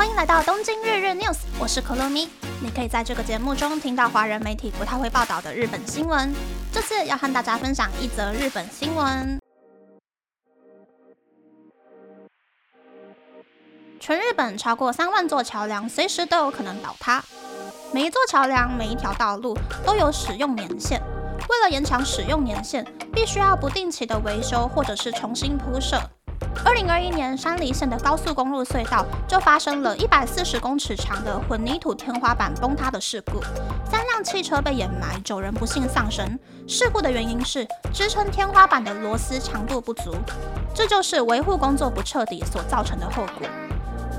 欢迎来到东京日日 news，我是可乐咪。你可以在这个节目中听到华人媒体不太会报道的日本新闻。这次要和大家分享一则日本新闻：全日本超过三万座桥梁随时都有可能倒塌。每一座桥梁、每一条道路都有使用年限，为了延长使用年限，必须要不定期的维修或者是重新铺设。二零二一年，山梨县的高速公路隧道就发生了一百四十公尺长的混凝土天花板崩塌的事故，三辆汽车被掩埋，九人不幸丧生。事故的原因是支撑天花板的螺丝强度不足，这就是维护工作不彻底所造成的后果。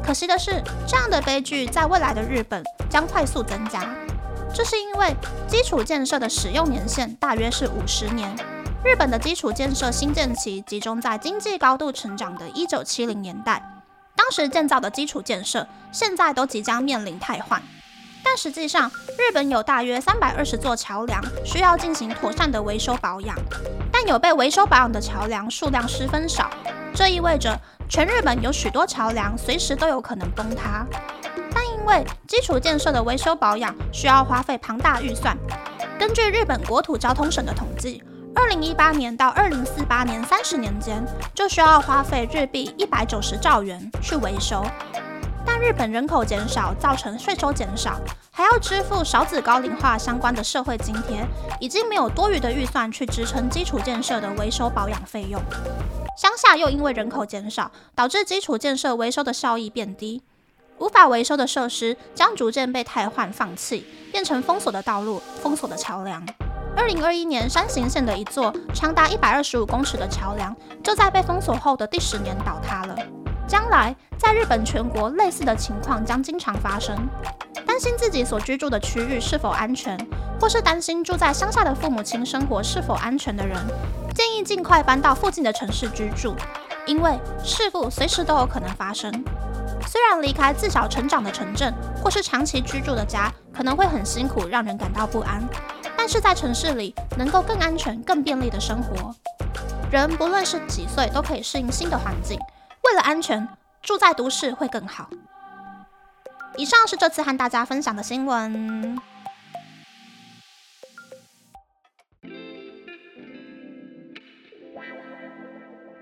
可惜的是，这样的悲剧在未来的日本将快速增加，这是因为基础建设的使用年限大约是五十年。日本的基础建设新建期集中在经济高度成长的一九七零年代，当时建造的基础建设现在都即将面临汰换。但实际上，日本有大约三百二十座桥梁需要进行妥善的维修保养，但有被维修保养的桥梁数量十分少，这意味着全日本有许多桥梁随时都有可能崩塌。但因为基础建设的维修保养需要花费庞大预算，根据日本国土交通省的统计。二零一八年到二零四八年三十年间，就需要花费日币一百九十兆元去维修。但日本人口减少造成税收减少，还要支付少子高龄化相关的社会津贴，已经没有多余的预算去支撑基础建设的维修保养费用。乡下又因为人口减少，导致基础建设维修的效益变低，无法维修的设施将逐渐被汰换放弃，变成封锁的道路、封锁的桥梁。二零二一年，山形县的一座长达一百二十五公尺的桥梁，就在被封锁后的第十年倒塌了。将来，在日本全国类似的情况将经常发生。担心自己所居住的区域是否安全，或是担心住在乡下的父母亲生活是否安全的人，建议尽快搬到附近的城市居住，因为事故随时都有可能发生。虽然离开自小成长的城镇，或是长期居住的家，可能会很辛苦，让人感到不安。但是在城市里能够更安全、更便利的生活，人不论是几岁都可以适应新的环境。为了安全，住在都市会更好。以上是这次和大家分享的新闻。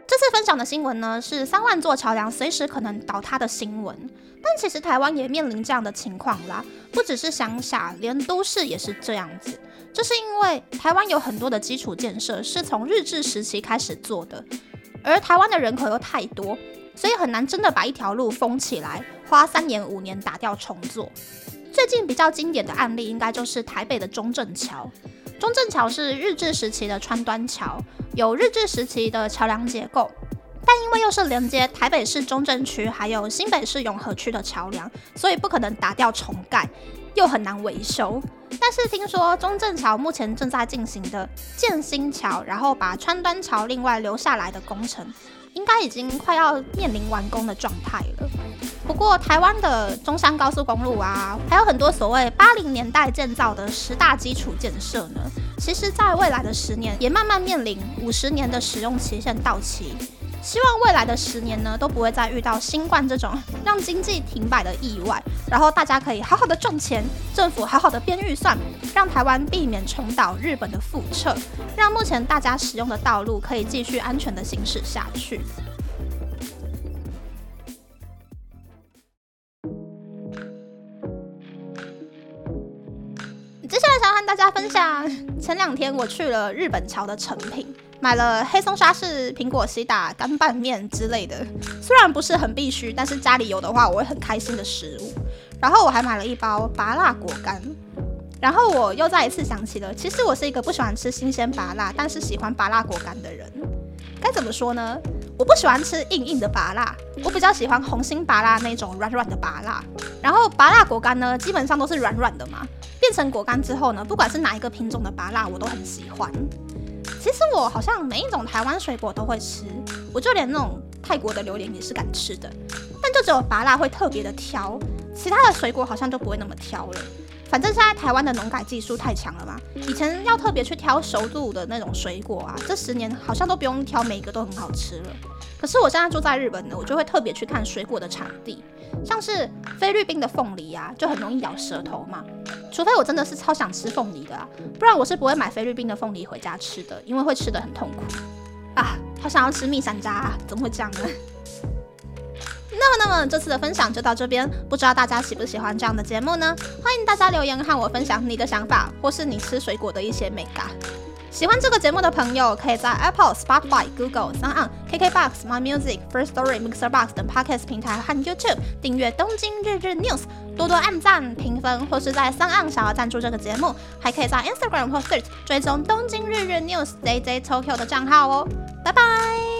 这次分享的新闻呢，是三万座桥梁随时可能倒塌的新闻。但其实台湾也面临这样的情况啦，不只是乡下，连都市也是这样子。这是因为台湾有很多的基础建设是从日治时期开始做的，而台湾的人口又太多，所以很难真的把一条路封起来，花三年五年打掉重做。最近比较经典的案例，应该就是台北的中正桥。中正桥是日治时期的川端桥，有日治时期的桥梁结构，但因为又是连接台北市中正区还有新北市永和区的桥梁，所以不可能打掉重盖。又很难维修，但是听说中正桥目前正在进行的建新桥，然后把川端桥另外留下来的工程，应该已经快要面临完工的状态了。不过台湾的中山高速公路啊，还有很多所谓八零年代建造的十大基础建设呢，其实在未来的十年也慢慢面临五十年的使用期限到期。希望未来的十年呢，都不会再遇到新冠这种让经济停摆的意外，然后大家可以好好的赚钱，政府好好的编预算，让台湾避免重蹈日本的覆辙，让目前大家使用的道路可以继续安全的行驶下去。接下来想和大家分享，前两天我去了日本桥的成品。买了黑松沙士、苹果西打、干拌面之类的，虽然不是很必须，但是家里有的话，我会很开心的食物。然后我还买了一包拔辣果干。然后我又再一次想起了，其实我是一个不喜欢吃新鲜拔辣，但是喜欢拔辣果干的人。该怎么说呢？我不喜欢吃硬硬的拔辣，我比较喜欢红心拔辣那种软软的拔辣。然后拔辣果干呢，基本上都是软软的嘛。变成果干之后呢，不管是哪一个品种的拔辣，我都很喜欢。其实我好像每一种台湾水果都会吃，我就连那种泰国的榴莲也是敢吃的，但就只有拔辣会特别的挑，其他的水果好像就不会那么挑了。反正现在台湾的农改技术太强了嘛，以前要特别去挑熟度的那种水果啊，这十年好像都不用挑，每一个都很好吃了。可是我现在住在日本呢，我就会特别去看水果的产地，像是菲律宾的凤梨啊，就很容易咬舌头嘛。除非我真的是超想吃凤梨的啊，不然我是不会买菲律宾的凤梨回家吃的，因为会吃的很痛苦啊。好想要吃蜜山楂，啊怎么会这样呢？那么，那么这次的分享就到这边，不知道大家喜不喜欢这样的节目呢？欢迎大家留言和我分享你的想法，或是你吃水果的一些美感。喜欢这个节目的朋友，可以在 Apple、Spotify、Google、s o u n KKBox、My Music、First Story、Mixer Box 等 Podcast 平台和 YouTube 订阅《东京日日 News》，多多按赞、评分，或是在 s o n 想要赞助这个节目，还可以在 Instagram 或 Search 追踪《东京日日 News》DJ Tokyo 的账号哦。拜拜。